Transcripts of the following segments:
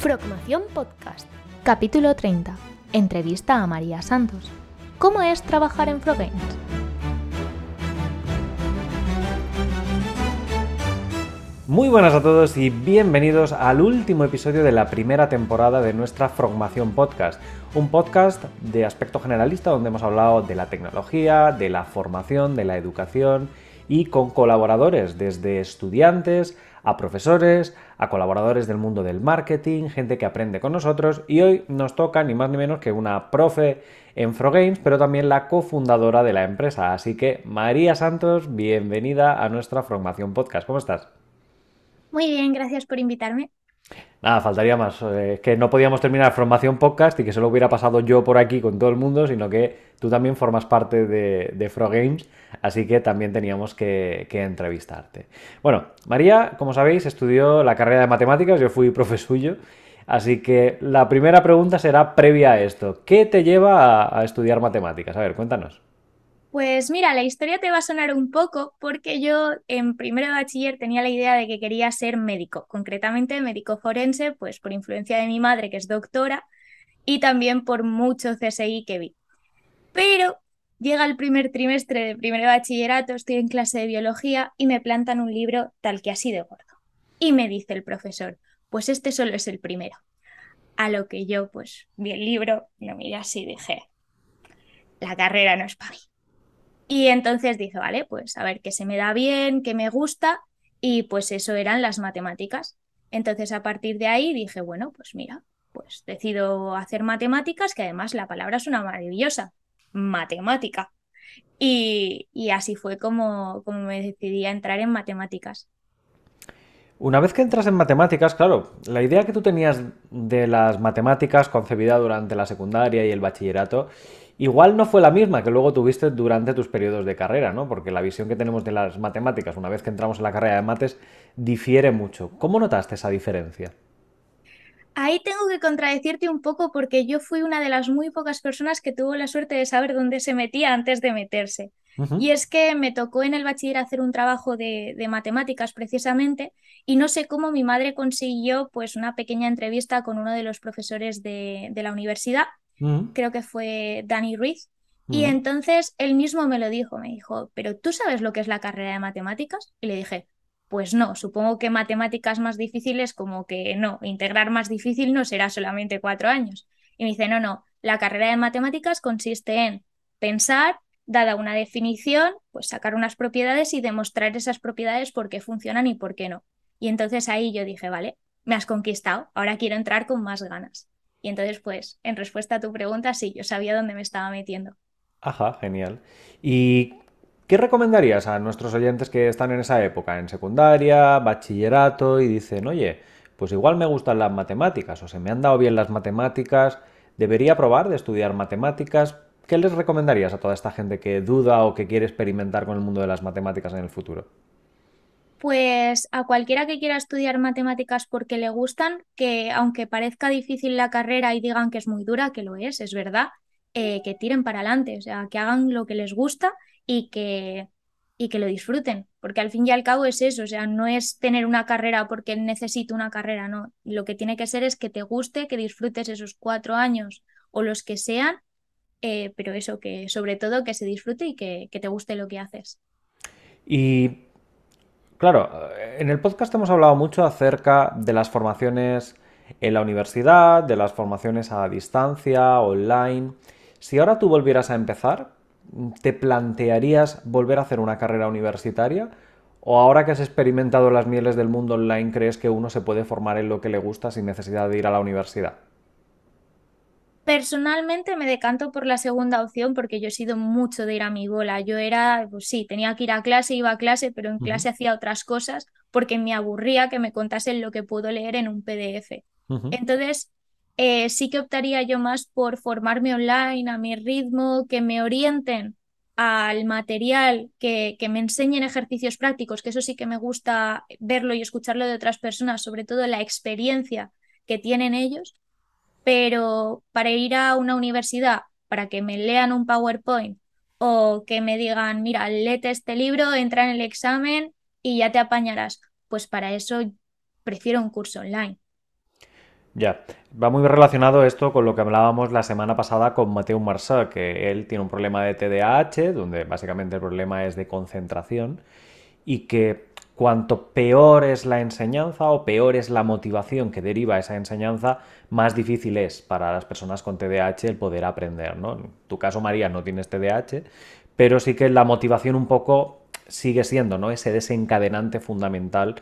Frogmación Podcast, capítulo 30. Entrevista a María Santos. ¿Cómo es trabajar en Frogames? Muy buenas a todos y bienvenidos al último episodio de la primera temporada de nuestra Frogmación Podcast, un podcast de aspecto generalista donde hemos hablado de la tecnología, de la formación, de la educación y con colaboradores desde estudiantes a profesores, a colaboradores del mundo del marketing, gente que aprende con nosotros y hoy nos toca ni más ni menos que una profe en Frogames, pero también la cofundadora de la empresa. Así que María Santos, bienvenida a nuestra formación podcast. ¿Cómo estás? Muy bien, gracias por invitarme. Nada, faltaría más. Eh, que no podíamos terminar Formación Podcast y que se lo hubiera pasado yo por aquí con todo el mundo, sino que tú también formas parte de, de Fro Games, así que también teníamos que, que, entrevistarte. Bueno, María, como sabéis, estudió la carrera de matemáticas, yo fui profe suyo, así que la primera pregunta será previa a esto. ¿Qué te lleva a, a estudiar matemáticas? A ver, cuéntanos. Pues mira, la historia te va a sonar un poco porque yo en primero de bachiller tenía la idea de que quería ser médico, concretamente médico forense, pues por influencia de mi madre que es doctora y también por mucho CSI que vi. Pero llega el primer trimestre de primero de bachillerato, estoy en clase de biología y me plantan un libro tal que así de gordo. Y me dice el profesor, pues este solo es el primero. A lo que yo pues vi el libro, lo miré así y dije, la carrera no es para mí y entonces dije, vale, pues a ver qué se me da bien, qué me gusta, y pues eso eran las matemáticas. Entonces a partir de ahí dije, bueno, pues mira, pues decido hacer matemáticas, que además la palabra es una maravillosa, matemática. Y, y así fue como, como me decidí a entrar en matemáticas. Una vez que entras en matemáticas, claro, la idea que tú tenías de las matemáticas concebida durante la secundaria y el bachillerato igual no fue la misma que luego tuviste durante tus periodos de carrera, ¿no? Porque la visión que tenemos de las matemáticas una vez que entramos en la carrera de mates difiere mucho. ¿Cómo notaste esa diferencia? Ahí tengo que contradecirte un poco porque yo fui una de las muy pocas personas que tuvo la suerte de saber dónde se metía antes de meterse. Y es que me tocó en el bachiller hacer un trabajo de, de, matemáticas precisamente y no sé cómo mi madre consiguió pues una pequeña entrevista con uno de los profesores de, de la universidad creo que fue Danny Ruiz. Y entonces él mismo me lo dijo, me dijo, pero ¿tú sabes lo que es la carrera de matemáticas? Y le dije, pues no, supongo que matemáticas más difíciles como que no, integrar más difícil no será solamente cuatro años. Y me dice, no, no, la carrera de matemáticas consiste en pensar, dada una definición, pues sacar unas propiedades y demostrar esas propiedades por qué funcionan y por qué no. Y entonces ahí yo dije, vale, me has conquistado, ahora quiero entrar con más ganas. Y entonces, pues, en respuesta a tu pregunta, sí, yo sabía dónde me estaba metiendo. Ajá, genial. ¿Y qué recomendarías a nuestros oyentes que están en esa época, en secundaria, bachillerato, y dicen, oye, pues igual me gustan las matemáticas, o se me han dado bien las matemáticas, debería probar de estudiar matemáticas? ¿Qué les recomendarías a toda esta gente que duda o que quiere experimentar con el mundo de las matemáticas en el futuro? Pues a cualquiera que quiera estudiar matemáticas porque le gustan, que aunque parezca difícil la carrera y digan que es muy dura, que lo es, es verdad, eh, que tiren para adelante, o sea, que hagan lo que les gusta y que, y que lo disfruten, porque al fin y al cabo es eso, o sea, no es tener una carrera porque necesito una carrera, no, lo que tiene que ser es que te guste, que disfrutes esos cuatro años o los que sean, eh, pero eso, que sobre todo que se disfrute y que, que te guste lo que haces. Y Claro, en el podcast hemos hablado mucho acerca de las formaciones en la universidad, de las formaciones a distancia, online. Si ahora tú volvieras a empezar, ¿te plantearías volver a hacer una carrera universitaria? ¿O ahora que has experimentado las mieles del mundo online, crees que uno se puede formar en lo que le gusta sin necesidad de ir a la universidad? Personalmente me decanto por la segunda opción porque yo he sido mucho de ir a mi bola. Yo era, pues sí, tenía que ir a clase, iba a clase, pero en clase hacía otras cosas porque me aburría que me contasen lo que puedo leer en un PDF. Entonces, eh, sí que optaría yo más por formarme online a mi ritmo, que me orienten al material, que, que me enseñen ejercicios prácticos, que eso sí que me gusta verlo y escucharlo de otras personas, sobre todo la experiencia que tienen ellos pero para ir a una universidad, para que me lean un PowerPoint o que me digan, mira, léete este libro, entra en el examen y ya te apañarás, pues para eso prefiero un curso online. Ya, va muy relacionado esto con lo que hablábamos la semana pasada con Mateo Marçà, que él tiene un problema de TDAH, donde básicamente el problema es de concentración, y que cuanto peor es la enseñanza o peor es la motivación que deriva esa enseñanza, más difícil es para las personas con TDAH el poder aprender, ¿no? En tu caso, María, no tienes TDAH, pero sí que la motivación un poco sigue siendo, ¿no? Ese desencadenante fundamental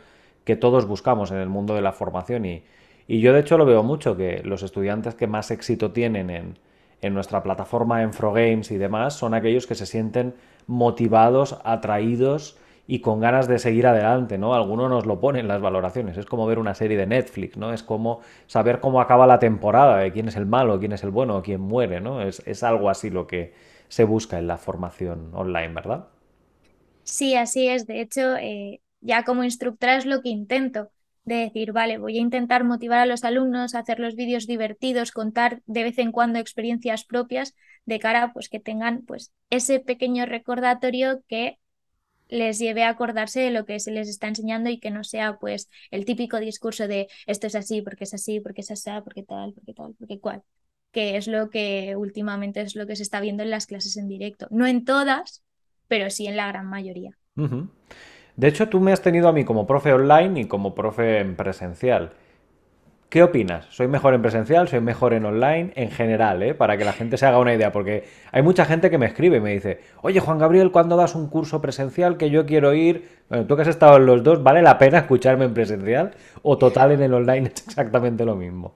que todos buscamos en el mundo de la formación y y yo de hecho lo veo mucho, que los estudiantes que más éxito tienen en, en nuestra plataforma Enfrogames y demás son aquellos que se sienten motivados, atraídos y con ganas de seguir adelante, ¿no? Algunos nos lo ponen en las valoraciones, es como ver una serie de Netflix, ¿no? Es como saber cómo acaba la temporada, de quién es el malo, quién es el bueno, quién muere, ¿no? Es, es algo así lo que se busca en la formación online, ¿verdad? Sí, así es. De hecho, eh, ya como instructora es lo que intento de decir, vale, voy a intentar motivar a los alumnos a hacer los vídeos divertidos, contar de vez en cuando experiencias propias de cara pues que tengan pues ese pequeño recordatorio que les lleve a acordarse de lo que se les está enseñando y que no sea pues el típico discurso de esto es así, porque es así, porque es así, porque tal, porque tal, porque cual, que es lo que últimamente es lo que se está viendo en las clases en directo. No en todas, pero sí en la gran mayoría. De hecho, tú me has tenido a mí como profe online y como profe en presencial. ¿Qué opinas? ¿Soy mejor en presencial? ¿Soy mejor en online? En general, ¿eh? Para que la gente se haga una idea, porque hay mucha gente que me escribe y me dice, oye Juan Gabriel, ¿cuándo das un curso presencial que yo quiero ir? Bueno, tú que has estado en los dos, ¿vale la pena escucharme en presencial? ¿O total en el online es exactamente lo mismo?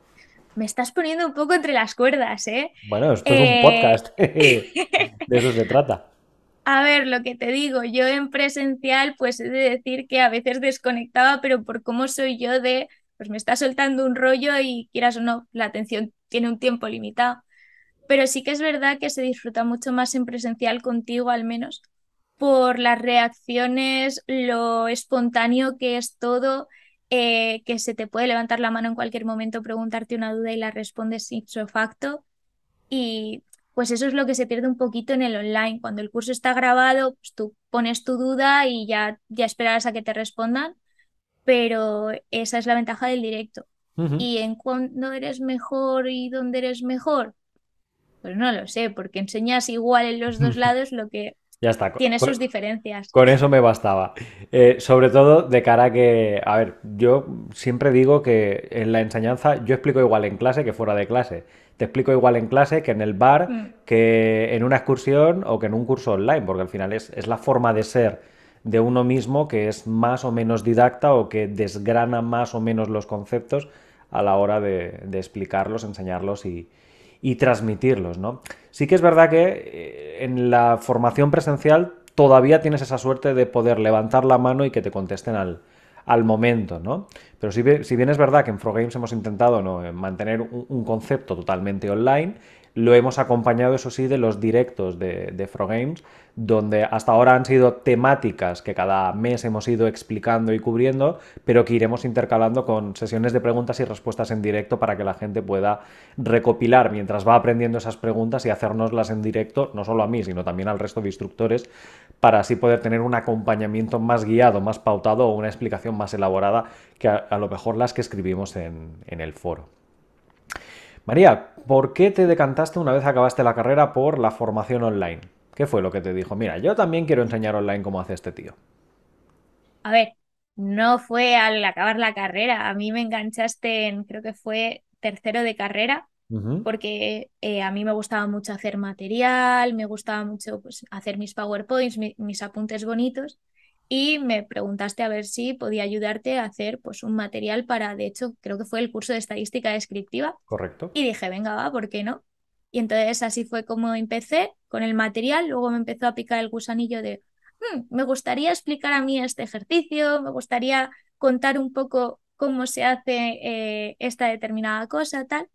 Me estás poniendo un poco entre las cuerdas, ¿eh? Bueno, esto es un eh, podcast. de eso se trata. A ver, lo que te digo, yo en presencial, pues he de decir que a veces desconectaba, pero por cómo soy yo de, pues me está soltando un rollo y quieras o no, la atención tiene un tiempo limitado. Pero sí que es verdad que se disfruta mucho más en presencial contigo, al menos, por las reacciones, lo espontáneo que es todo, eh, que se te puede levantar la mano en cualquier momento, preguntarte una duda y la respondes ipso facto. Y pues eso es lo que se pierde un poquito en el online. Cuando el curso está grabado, pues tú pones tu duda y ya, ya esperarás a que te respondan, pero esa es la ventaja del directo. ¿Y en cuándo eres mejor y dónde eres mejor? Pues no lo sé, porque enseñas igual en los dos lados lo que ya está. Tiene sus diferencias. Con eso me bastaba. Eh, sobre todo de cara a que, a ver, yo siempre digo que en la enseñanza yo explico igual en clase que fuera de clase. Te explico igual en clase que en el bar, mm. que en una excursión o que en un curso online, porque al final es, es la forma de ser de uno mismo que es más o menos didacta o que desgrana más o menos los conceptos a la hora de, explicarlos, enseñarlos y, transmitirlos, ¿no? Sí que es verdad que eh, en la formación presencial todavía tienes esa suerte de poder levantar la mano y que te contesten al, momento, ¿no? Pero si, bien es verdad que en Frogames hemos intentado ¿no? mantener un, un, concepto totalmente online, lo hemos acompañado, eso sí, de los directos de, de Frogames, donde hasta ahora han sido temáticas que cada mes hemos ido explicando y cubriendo, pero que iremos intercalando con sesiones de preguntas y respuestas en directo para que la gente pueda recopilar mientras va aprendiendo esas preguntas y hacernoslas en directo, no solo a mí, sino también al resto de instructores, para así poder tener un acompañamiento más guiado, más pautado o una explicación más elaborada que a, lo mejor las que escribimos en, en el foro. María, ¿por qué te decantaste una vez acabaste la carrera por la formación online? ¿Qué fue lo que te dijo? Mira, yo también quiero enseñar online como hace este tío. A ver, no fue al acabar la carrera. A mí me enganchaste en, creo que fue tercero de carrera, porque eh, a mí me gustaba mucho hacer material, me gustaba mucho pues, hacer mis PowerPoints, mis apuntes bonitos y me preguntaste a ver si podía ayudarte a hacer pues un material para, de hecho, creo que fue el curso de estadística descriptiva. Correcto. Y dije, venga, va, ¿por qué no? Y entonces así fue como empecé con el material, luego me empezó a picar el gusanillo de, hmm, me gustaría explicar a mí este ejercicio, me gustaría contar un poco cómo se hace eh, esta determinada cosa, tal.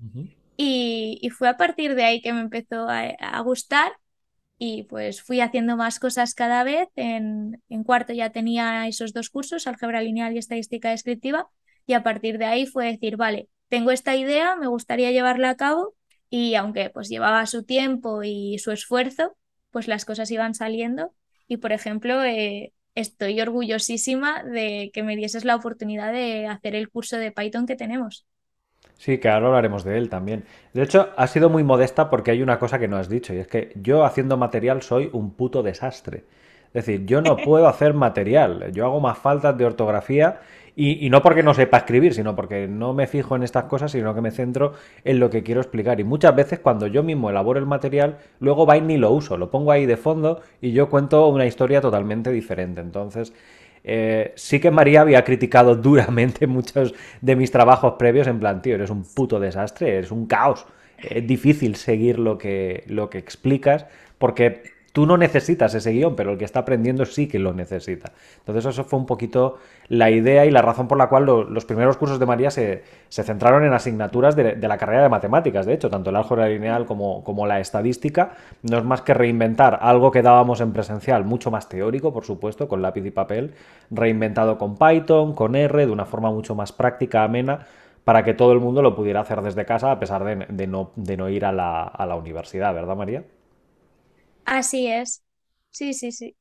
y, fue a partir de ahí que me empezó a gustar y pues fui haciendo más cosas cada vez. En, en, cuarto ya tenía esos dos cursos, álgebra lineal y estadística descriptiva, y a partir de ahí fue decir, vale, tengo esta idea, me gustaría llevarla a cabo y aunque pues llevaba su tiempo y su esfuerzo, pues las cosas iban saliendo y por ejemplo eh, estoy orgullosísima de que me dieses la oportunidad de hacer el curso de Python que tenemos. Sí, que ahora hablaremos de él también. De hecho, ha sido muy modesta porque hay una cosa que no has dicho, y es que yo haciendo material soy un puto desastre. Es decir, yo no puedo hacer material, yo hago más faltas de ortografía y, no porque no sepa escribir, sino porque no me fijo en estas cosas, sino que me centro en lo que quiero explicar. Y muchas veces cuando yo mismo elaboro el material, luego va y ni lo uso, lo pongo ahí de fondo y yo cuento una historia totalmente diferente. Entonces, eh, sí que María había criticado duramente muchos de mis trabajos previos en plan, tío, eres un puto desastre, eres un caos. Es difícil seguir lo que, lo que explicas porque Tú no necesitas ese guion, pero el que está aprendiendo sí que lo necesita. Entonces eso fue un poquito la idea y la razón por la cual los primeros cursos de María se, centraron en asignaturas de, la carrera de matemáticas. De hecho, tanto el álgebra lineal como, la estadística no es más que reinventar algo que dábamos en presencial, mucho más teórico, por supuesto, con lápiz y papel, reinventado con Python, con R, de una forma mucho más práctica, amena, para que todo el mundo lo pudiera hacer desde casa a pesar de, no, de no, ir a la, a la universidad, ¿verdad, María? Así es. Sí, sí, sí.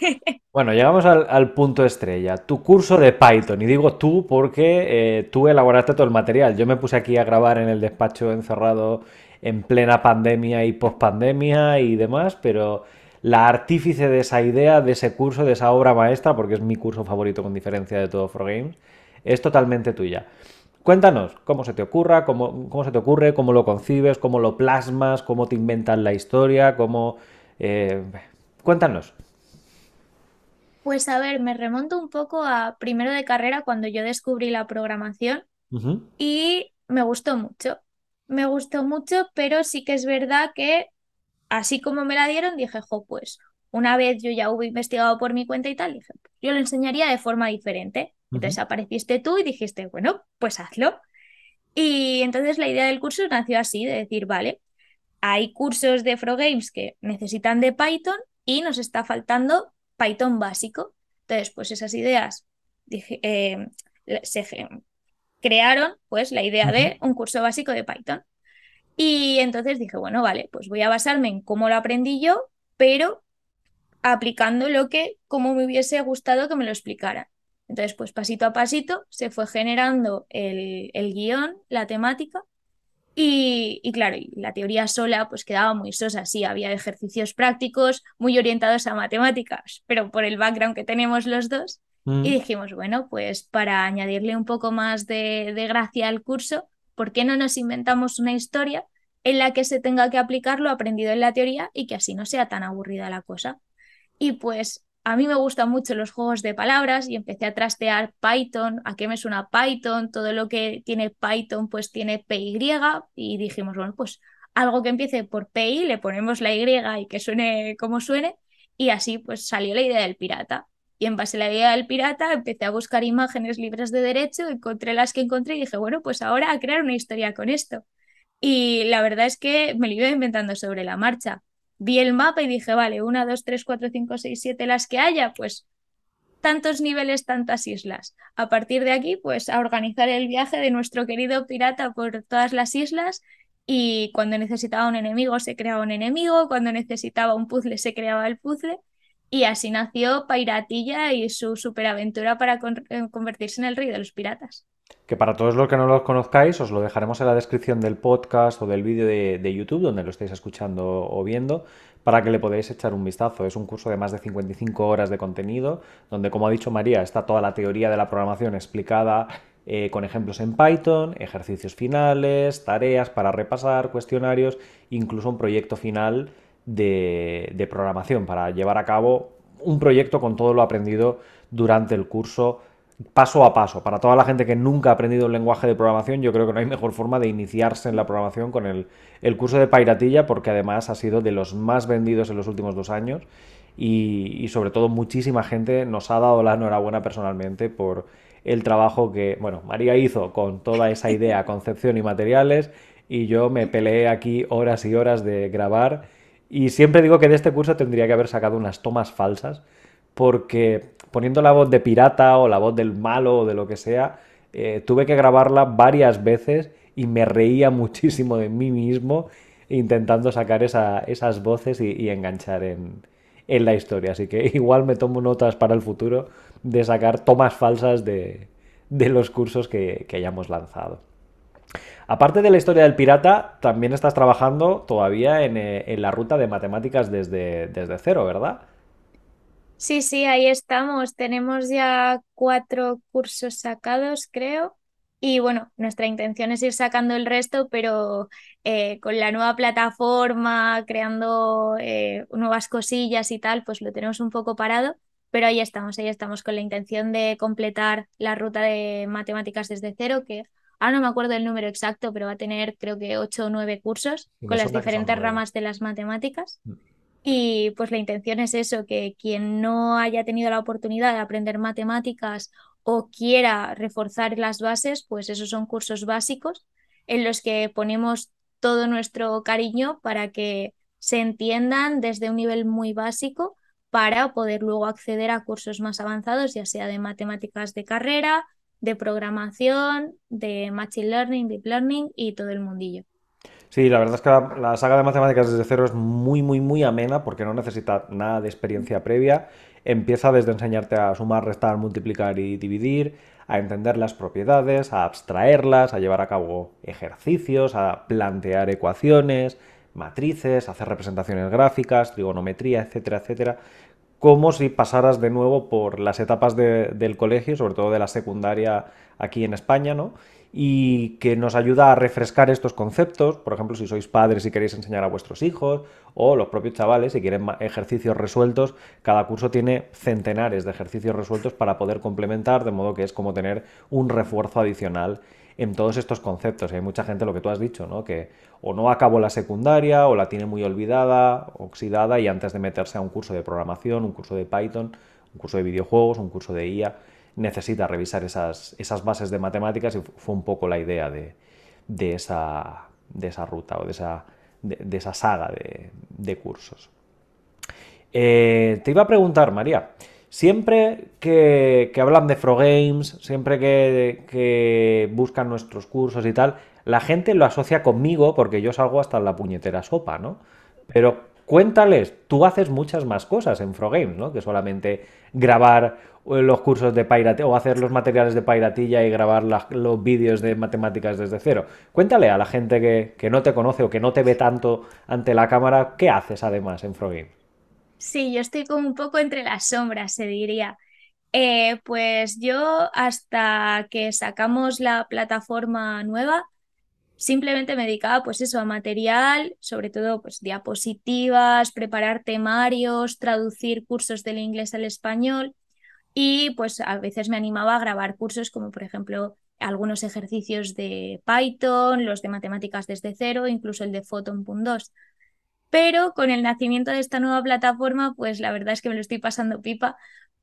Bueno, llegamos al, punto estrella, tu curso de Python. Y digo tú porque eh, tú elaboraste todo el material. Yo me puse aquí a grabar en el despacho encerrado en plena pandemia y pospandemia y demás, pero la artífice de esa idea, de ese curso, de esa obra maestra, porque es mi curso favorito con diferencia de todo Games, es totalmente tuya. Cuéntanos cómo se te ocurra, cómo, cómo se te ocurre, cómo lo concibes, cómo lo plasmas, cómo te inventas la historia, cómo eh, cuéntanos. Pues a ver, me remonto un poco a primero de carrera cuando yo descubrí la programación y me gustó mucho. Me gustó mucho, pero sí que es verdad que así como me la dieron, dije, jo, pues una vez yo ya hubo investigado por mi cuenta y tal, dije, yo lo enseñaría de forma diferente. Entonces apareciste tú y dijiste, bueno, pues hazlo. Y entonces la idea del curso nació así, de decir, vale, hay cursos de Games que necesitan de Python y nos está faltando Python básico. Entonces, pues esas ideas eh, se crearon pues la idea de un curso básico de Python. Y entonces dije, bueno, vale, pues voy a basarme en cómo lo aprendí yo, pero aplicando lo que como me hubiese gustado que me lo explicaran. Entonces, pues pasito a pasito se fue generando el, el guion, la temática, y, claro, la teoría sola pues quedaba muy sosa, sí, había ejercicios prácticos muy orientados a matemáticas, pero por el background que tenemos los dos, y mm. dijimos, bueno, pues para añadirle un poco más de, de gracia al curso, ¿por qué no nos inventamos una historia en la que se tenga que aplicar lo aprendido en la teoría y que así no sea tan aburrida la cosa? Y pues a mí me gustan mucho los juegos de palabras y empecé a trastear Python, a qué me suena Python, todo lo que tiene Python pues tiene PY y dijimos, bueno, pues algo que empiece por PY, le ponemos la Y y que suene como suene y así pues salió la idea del pirata. Y en base a la idea del pirata empecé a buscar imágenes libres de derecho, encontré las que encontré y dije, bueno, pues ahora a crear una historia con esto. Y la verdad es que me lo iba inventando sobre la marcha vi el mapa y dije, vale, una, dos, tres, cuatro, cinco, seis, siete, las que haya, pues tantos niveles, tantas islas. A partir de aquí, pues a organizar el viaje de nuestro querido pirata por todas las islas y cuando necesitaba un enemigo se creaba un enemigo, cuando necesitaba un puzzle se creaba el puzzle y así nació Pairatilla y su superaventura para eh, convertirse en el rey de los piratas que para todos los que no los conozcáis os lo dejaremos en la descripción del podcast o del vídeo de, YouTube donde lo estáis escuchando o viendo para que le podáis echar un vistazo. Es un curso de más de 55 horas de contenido donde, como ha dicho María, está toda la teoría de la programación explicada eh, con ejemplos en Python, ejercicios finales, tareas para repasar, cuestionarios, incluso un proyecto final de, de programación para llevar a cabo un proyecto con todo lo aprendido durante el curso paso a paso. Para toda la gente que nunca ha aprendido el lenguaje de programación, yo creo que no hay mejor forma de iniciarse en la programación con el, curso de Pairatilla, porque además ha sido de los más vendidos en los últimos dos años y, sobre todo muchísima gente nos ha dado la enhorabuena personalmente por el trabajo que, bueno, María hizo con toda esa idea, concepción y materiales y yo me peleé aquí horas y horas de grabar y siempre digo que de este curso tendría que haber sacado unas tomas falsas porque poniendo la voz de pirata o la voz del malo o de lo que sea, eh, tuve que grabarla varias veces y me reía muchísimo de mí mismo intentando sacar esas voces y, enganchar en, la historia. Así que igual me tomo notas para el futuro de sacar tomas falsas de, los cursos que, hayamos lanzado. Aparte de la historia del pirata, también estás trabajando todavía en, eh, la ruta de matemáticas desde, desde cero, ¿verdad? Sí, sí, ahí estamos. Tenemos ya cuatro cursos sacados, creo. Y bueno, nuestra intención es ir sacando el resto, pero eh, con la nueva plataforma, creando eh, nuevas cosillas y tal, pues lo tenemos un poco parado. Pero ahí estamos, ahí estamos con la intención de completar la ruta de matemáticas desde cero, que ahora no me acuerdo el número exacto, pero va a tener creo que ocho o nueve cursos con las diferentes ramas de las matemáticas. Mm. Y pues la intención es eso, que quien no haya tenido la oportunidad de aprender matemáticas o quiera reforzar las bases, pues esos son cursos básicos en los que ponemos todo nuestro cariño para que se entiendan desde un nivel muy básico para poder luego acceder a cursos más avanzados, ya sea de matemáticas de carrera, de programación, de Machine Learning, Deep Learning y todo el mundillo. Sí, la verdad es que la, saga de matemáticas desde cero es muy, muy, muy amena porque no necesita nada de experiencia previa. Empieza desde enseñarte a sumar, restar, multiplicar y dividir, a entender las propiedades, a abstraerlas, a llevar a cabo ejercicios, a plantear ecuaciones, matrices, hacer representaciones gráficas, trigonometría, etcétera, etcétera, como si pasaras de nuevo por las etapas del colegio, sobre todo de la secundaria aquí en España, ¿no? Y que nos ayuda a refrescar estos conceptos, por ejemplo, si sois padres y queréis enseñar a vuestros hijos, o los propios chavales si quieren ejercicios resueltos, cada curso tiene centenares de ejercicios resueltos para poder complementar, de modo que es como tener un refuerzo adicional en todos estos conceptos. hay mucha gente, lo que tú has dicho, ¿no? que o no acabó la secundaria o la tiene muy olvidada, oxidada, y antes de meterse a un curso de programación, un curso de Python, un curso de videojuegos, un curso de IA, necesita revisar esas, esas bases de matemáticas y fue un poco la idea de, esa, de esa ruta o de esa, de, esa saga de, cursos. Eh, te iba a preguntar, María, Siempre que, hablan de Games, siempre que, buscan nuestros cursos y tal, la gente lo asocia conmigo porque yo salgo hasta la puñetera sopa, ¿no? Pero cuéntales, tú haces muchas más cosas en Games, ¿no? Que solamente grabar los cursos de Pirate o hacer los materiales de Pairatilla y grabar los vídeos de matemáticas desde cero. Cuéntale a la gente que, que, no te conoce o que no te ve tanto ante la cámara, ¿qué haces además en Games? Sí, yo estoy como un poco entre las sombras, se diría. Eh, pues yo hasta que sacamos la plataforma nueva, simplemente me dedicaba pues eso, a material, sobre todo pues diapositivas, preparar temarios, traducir cursos del inglés al español y pues a veces me animaba a grabar cursos como por ejemplo algunos ejercicios de Python, los de matemáticas desde cero, incluso el de Photon.2. Pero con el nacimiento de esta nueva plataforma, pues la verdad es que me lo estoy pasando pipa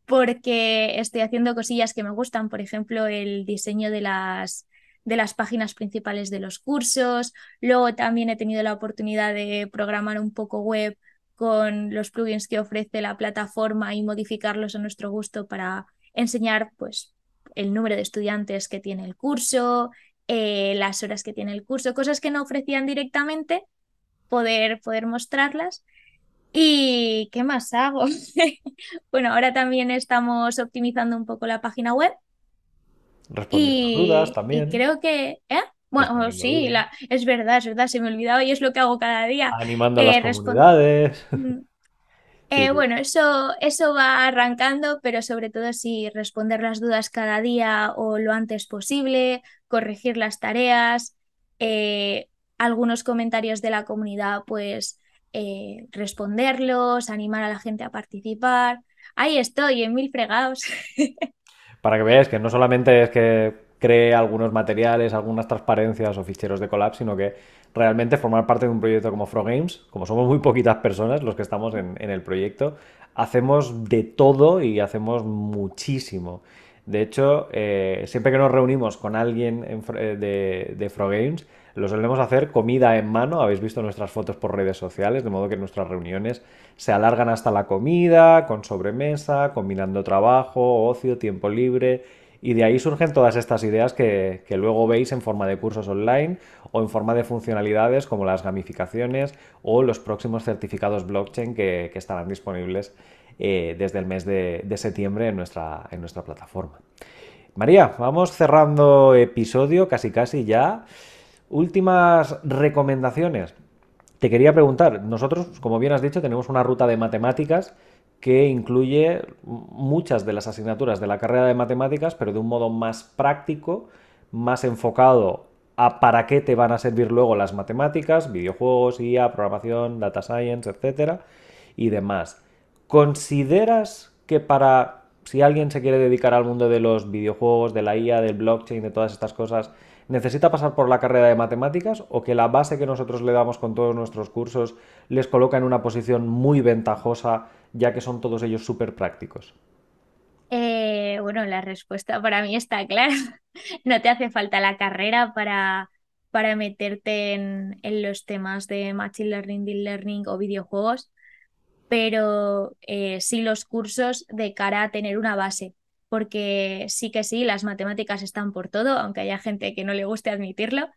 porque estoy haciendo cosillas que me gustan, por ejemplo, el diseño de las, de las páginas principales de los cursos. Luego también he tenido la oportunidad de programar un poco web con los plugins que ofrece la plataforma y modificarlos a nuestro gusto para enseñar pues, el número de estudiantes que tiene el curso, eh, las horas que tiene el curso, cosas que no ofrecían directamente, poder, poder mostrarlas. ¿Y qué más hago? bueno, ahora también estamos optimizando un poco la página web. Respondiendo dudas también. Y creo que... ¿eh? Bueno, sí, la, es verdad, es verdad, se me olvidaba y es lo que hago cada día. Animando a las eh, comunidades. Mm. Eh, bueno, eso, eso va arrancando, pero sobre todo sí responder las dudas cada día o lo antes posible, corregir las tareas, eh, algunos comentarios de la comunidad, pues responderlos, animar a la gente a participar. Ahí estoy, en mil fregados. Para que veáis que no solamente es que cree algunos materiales, algunas transparencias o ficheros de collab, sino que realmente formar parte de un proyecto como Games, como somos muy poquitas personas los que estamos en, el proyecto, hacemos de todo y hacemos muchísimo. De hecho, eh, siempre que nos reunimos con alguien eh, de, de Games, lo solemos hacer comida en mano, habéis visto nuestras fotos por redes sociales, de modo que nuestras reuniones se alargan hasta la comida, con sobremesa, combinando trabajo, ocio, tiempo libre. Y de ahí surgen todas estas ideas que, luego veis en forma de cursos online o en forma de funcionalidades como las gamificaciones o los próximos certificados blockchain que, estarán disponibles eh, desde el mes de, de septiembre en nuestra, en nuestra plataforma. María, vamos cerrando episodio casi casi ya. Últimas recomendaciones. Te quería preguntar, nosotros, como bien has dicho, tenemos una ruta de matemáticas que incluye muchas de las asignaturas de la carrera de matemáticas, pero de un modo más práctico, más enfocado a para qué te van a servir luego las matemáticas, videojuegos, IA, programación, data science, etcétera, y demás. ¿Consideras que para si alguien se quiere dedicar al mundo de los videojuegos, de la IA, del blockchain, de todas estas cosas, necesita pasar por la carrera de matemáticas o que la base que nosotros le damos con todos nuestros cursos les coloca en una posición muy ventajosa, ya que son todos ellos súper prácticos? Eh, bueno, la respuesta para mí está clara. No te hace falta la carrera para, para meterte en, en los temas de Machine Learning, Deep Learning o videojuegos pero eh, sí los cursos de cara a tener una base, porque sí que sí, las matemáticas están por todo, aunque haya gente que no le guste admitirlo,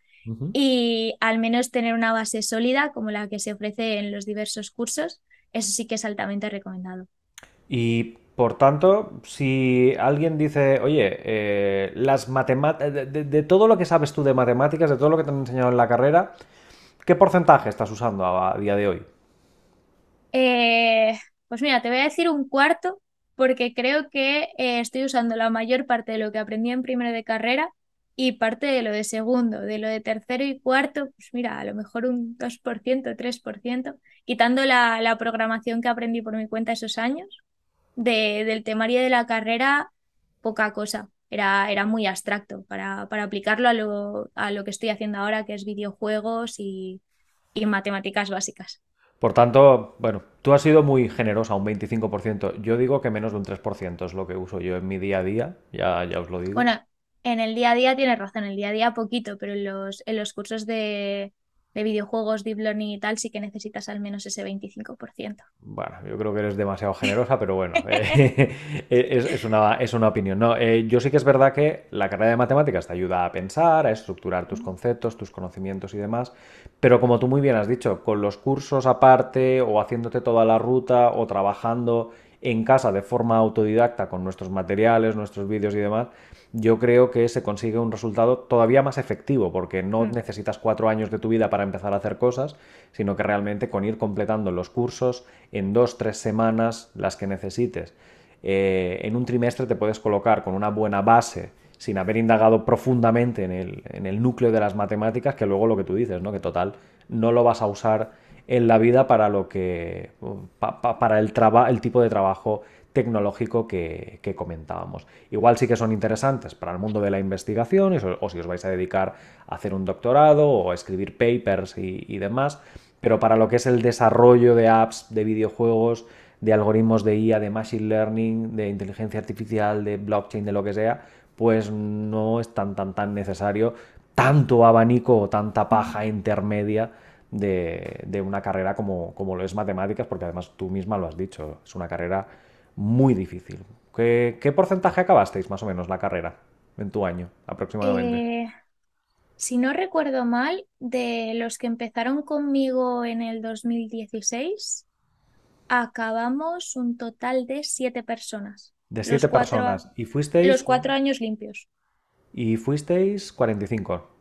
y al menos tener una base sólida como la que se ofrece en los diversos cursos, eso sí que es altamente recomendado. Y por tanto, si alguien dice, oye, eh, las matemáticas, de, todo lo que sabes tú de matemáticas, de todo lo que te han enseñado en la carrera, ¿qué porcentaje estás usando a día de hoy? Eh, pues mira, te voy a decir un cuarto porque creo que eh, estoy usando la mayor parte de lo que aprendí en primero de carrera y parte de lo de segundo, de lo de tercero y cuarto, pues mira, a lo mejor un 2%, 3%, quitando la, la programación que aprendí por mi cuenta esos años, del temario de la carrera, poca cosa. Era, era muy abstracto para, para aplicarlo a lo, a lo que estoy haciendo ahora, que es videojuegos y, y matemáticas básicas. Por tanto, bueno, tú has sido muy generosa, un 25%. Yo digo que menos de un 3% es lo que uso yo en mi día a día, ya, ya os lo digo. Bueno, en el día a día tienes razón, en el día a día poquito, pero en los, en los cursos de, de videojuegos, deep learning y tal, sí que necesitas al menos ese 25%. Bueno, yo creo que eres demasiado generosa, pero bueno, eh, es, una, es, una, opinión. No, eh, yo sí que es verdad que la carrera de matemáticas te ayuda a pensar, a estructurar tus conceptos, tus conocimientos y demás, pero como tú muy bien has dicho, con los cursos aparte o haciéndote toda la ruta o trabajando en casa de forma autodidacta con nuestros materiales, nuestros vídeos y demás, yo creo que se consigue un resultado todavía más efectivo, porque no mm. necesitas cuatro años de tu vida para empezar a hacer cosas, sino que realmente con ir completando los cursos en dos, tres semanas, las que necesites, eh, en un trimestre te puedes colocar con una buena base sin haber indagado profundamente en el, en el núcleo de las matemáticas, que luego lo que tú dices, ¿no? que total, no lo vas a usar en la vida para lo que para el, el tipo de trabajo tecnológico que, comentábamos. Igual sí que son interesantes para el mundo de la investigación, o si os vais a dedicar a hacer un doctorado o a escribir papers y, demás, pero para lo que es el desarrollo de apps, de videojuegos, de algoritmos de IA, de machine learning, de inteligencia artificial, de blockchain, de lo que sea, pues no es tan tan tan necesario tanto abanico o tanta paja intermedia de, una carrera como, como, lo es matemáticas, porque además tú misma lo has dicho, es una carrera muy difícil. ¿Qué, porcentaje acabasteis más o menos la carrera en tu año aproximadamente? Eh, si no recuerdo mal, de los que empezaron conmigo en el 2016, acabamos un total de siete personas. De siete personas. ¿Y fuisteis? Los cuatro años limpios. ¿Y fuisteis 45?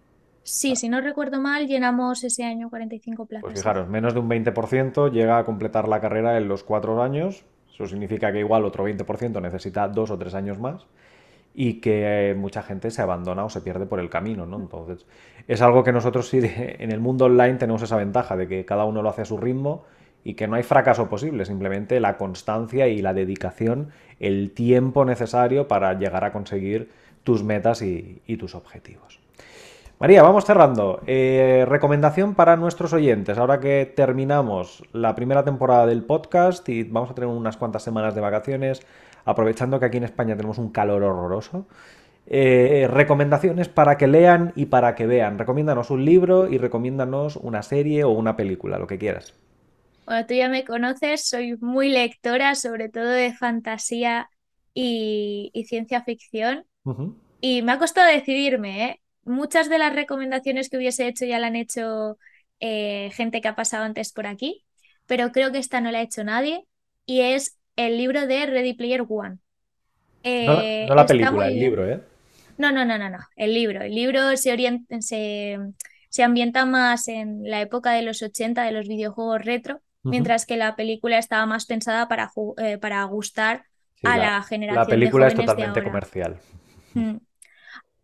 Sí, si no recuerdo mal, llenamos ese año 45 plazas. Pues fijaros, menos de un 20% llega a completar la carrera en los cuatro años. Eso significa que igual otro 20% necesita dos o tres años más y que mucha gente se abandona o se pierde por el camino, ¿no? Entonces, es algo que nosotros sí en el mundo online tenemos esa ventaja de que cada uno lo hace a su ritmo y que no hay fracaso posible, simplemente la constancia y la dedicación, el tiempo necesario para llegar a conseguir tus metas y tus objetivos. María, vamos cerrando. Eh, recomendación para nuestros oyentes, ahora que terminamos la primera temporada del podcast y vamos a tener unas cuantas semanas de vacaciones, aprovechando que aquí en España tenemos un calor horroroso. Eh, recomendaciones para que lean y para que vean. Recomiéndanos un libro y recomiéndanos una serie o una película, lo que quieras. Bueno, tú ya me conoces, soy muy lectora, sobre todo de fantasía y, ciencia ficción. Y me ha costado decidirme, ¿eh? Muchas de las recomendaciones que hubiese hecho ya la han hecho eh, gente que ha pasado antes por aquí, pero creo que esta no la ha hecho nadie y es el libro de Ready Player One. no, eh, la película, el libro, ¿eh? No, no, no, no, no, el libro. El libro se, orienta, se se ambienta más en la época de los 80 de los videojuegos retro, mientras que la película estaba más pensada para, eh, para gustar a la, generación. La película es totalmente comercial. Mm.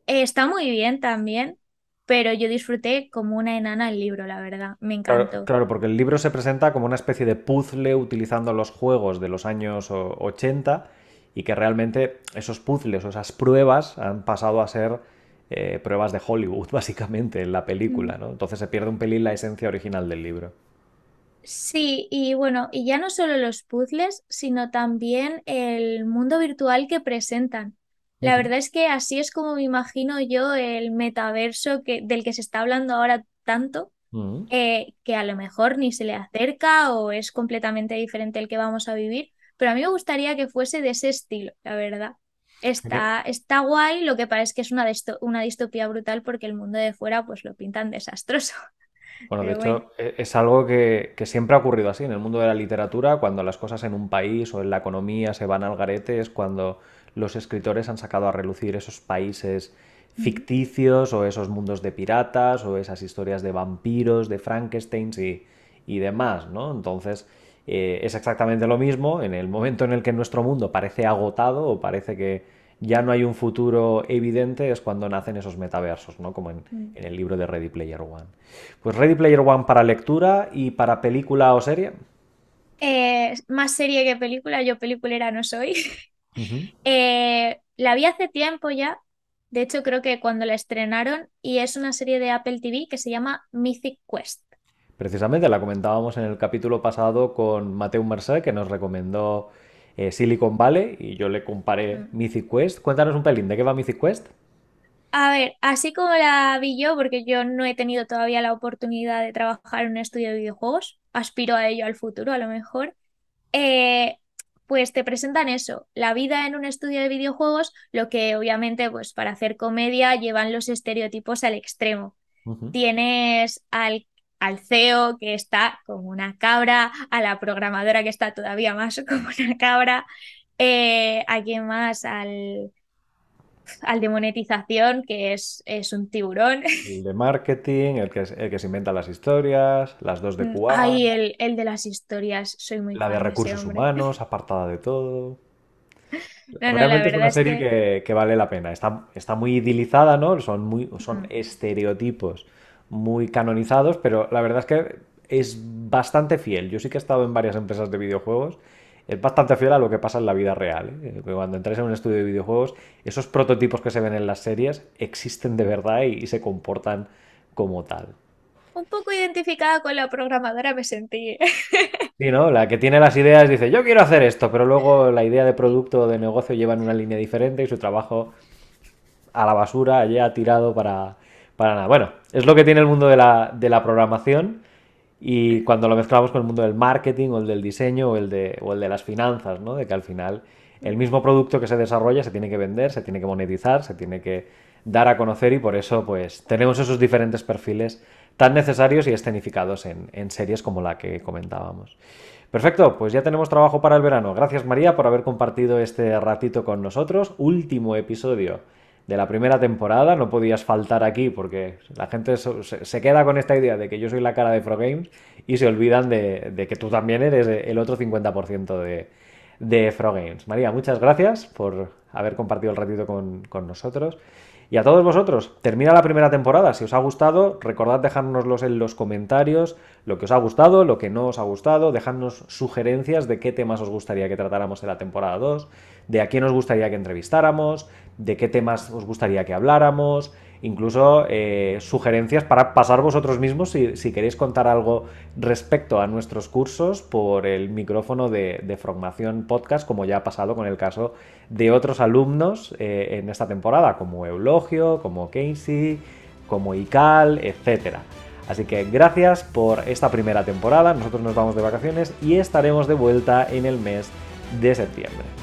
Está muy bien también, pero yo disfruté como una enana el libro, la verdad, me encantó. Claro, porque el libro se presenta como una especie de puzzle utilizando los juegos de los años 80 y que realmente esos puzzles o esas pruebas han pasado a ser eh, pruebas de Hollywood, básicamente, en la película, mm. ¿no? Entonces se pierde un pelín la esencia original del libro. Sí, y bueno, y ya no solo los puzzles, sino también el mundo virtual que presentan. La verdad es que así es como me imagino yo el metaverso que, del que se está hablando ahora tanto, eh, que a lo mejor ni se le acerca o es completamente diferente el que vamos a vivir, pero a mí me gustaría que fuese de ese estilo, la verdad. Está, está guay, lo que parece es que es una, una distopía brutal porque el mundo de fuera pues lo pintan desastroso. Bueno, de hecho, e, es algo que, que, siempre ha ocurrido así en el mundo de la literatura, cuando las cosas en un país o en la economía se van al garete, es cuando los escritores han sacado a relucir esos países ficticios o esos mundos de piratas o esas historias de vampiros, de Frankenstein y, y demás, ¿no? Entonces eh, es exactamente lo mismo en el momento en el que nuestro mundo parece agotado o parece que ya no hay un futuro evidente es cuando nacen esos metaversos, ¿no? Como en, mm. el libro de Ready Player One. Pues Ready Player One para lectura y para película o serie. Eh, más serie que película, yo peliculera no soy. Eh, la vi hace tiempo ya, de hecho creo que cuando la estrenaron, y es una serie de Apple TV que se llama Mythic Quest. Precisamente la comentábamos en el capítulo pasado con Mateo Merced, que nos recomendó eh, Silicon Valley, y yo le comparé. Mythic Quest. Cuéntanos un pelín, ¿de qué va Mythic Quest? A ver, así como la vi yo, porque yo no he tenido todavía la oportunidad de trabajar en un estudio de videojuegos, aspiro a ello al futuro a lo mejor, eh, pues te presentan eso, la vida en un estudio de videojuegos, lo que obviamente pues para hacer comedia llevan los estereotipos al extremo. Tienes al, al CEO que está como una cabra, a la programadora que está todavía más como una cabra, eh, a quién más, al al de monetización, que es, es un tiburón. El de marketing, el que, el que se inventa las historias, las dos de QA. Mm, ay, el, el de las historias, soy muy La de recursos humanos, apartada de todo. Realmente es una serie que... vale la pena. Está, está muy idilizada, ¿no? Son, muy, son estereotipos muy canonizados, pero la verdad es que es bastante fiel. Yo sí que he estado en varias empresas de videojuegos es bastante fiel a lo que pasa en la vida real. ¿eh? Cuando entras en un estudio de videojuegos, esos prototipos que se ven en las series existen de verdad y, se comportan como tal. Un poco identificada con la programadora me sentí. Sí, ¿no? La que tiene las ideas dice, yo quiero hacer esto, pero luego la idea de producto o de negocio lleva en una línea diferente y su trabajo a la basura, ya tirado para, para nada. Bueno, es lo que tiene el mundo de la, de la programación y cuando lo mezclamos con el mundo del marketing o el del diseño o el de, o el de las finanzas, ¿no? De que al final el mismo producto que se desarrolla se tiene que vender, se tiene que monetizar, se tiene que dar a conocer y por eso pues tenemos esos diferentes perfiles tan necesarios y escenificados en, en series como la que comentábamos. Perfecto, pues ya tenemos trabajo para el verano. Gracias María por haber compartido este ratito con nosotros. Último episodio de la primera temporada, no podías faltar aquí porque la gente se queda con esta idea de que yo soy la cara de Fro Games y se olvidan de, que tú también eres el otro 50% de, de. María, muchas gracias por haber compartido el ratito con, con nosotros. Y a todos vosotros, termina la primera temporada. Si os ha gustado, recordad dejárnoslos en los comentarios, lo que os ha gustado, lo que no os ha gustado, dejadnos sugerencias de qué temas os gustaría que tratáramos en la temporada 2, de a quién os gustaría que entrevistáramos, de qué temas os gustaría que habláramos, incluso eh, sugerencias para pasar vosotros mismos si, queréis contar algo respecto a nuestros cursos por el micrófono de, de Formación Podcast, como ya ha pasado con el caso de otros alumnos eh, en esta temporada, como Eulogio, como Casey, como Ical, etc. Así que gracias por esta primera temporada, nosotros nos vamos de vacaciones y estaremos de vuelta en el mes de septiembre.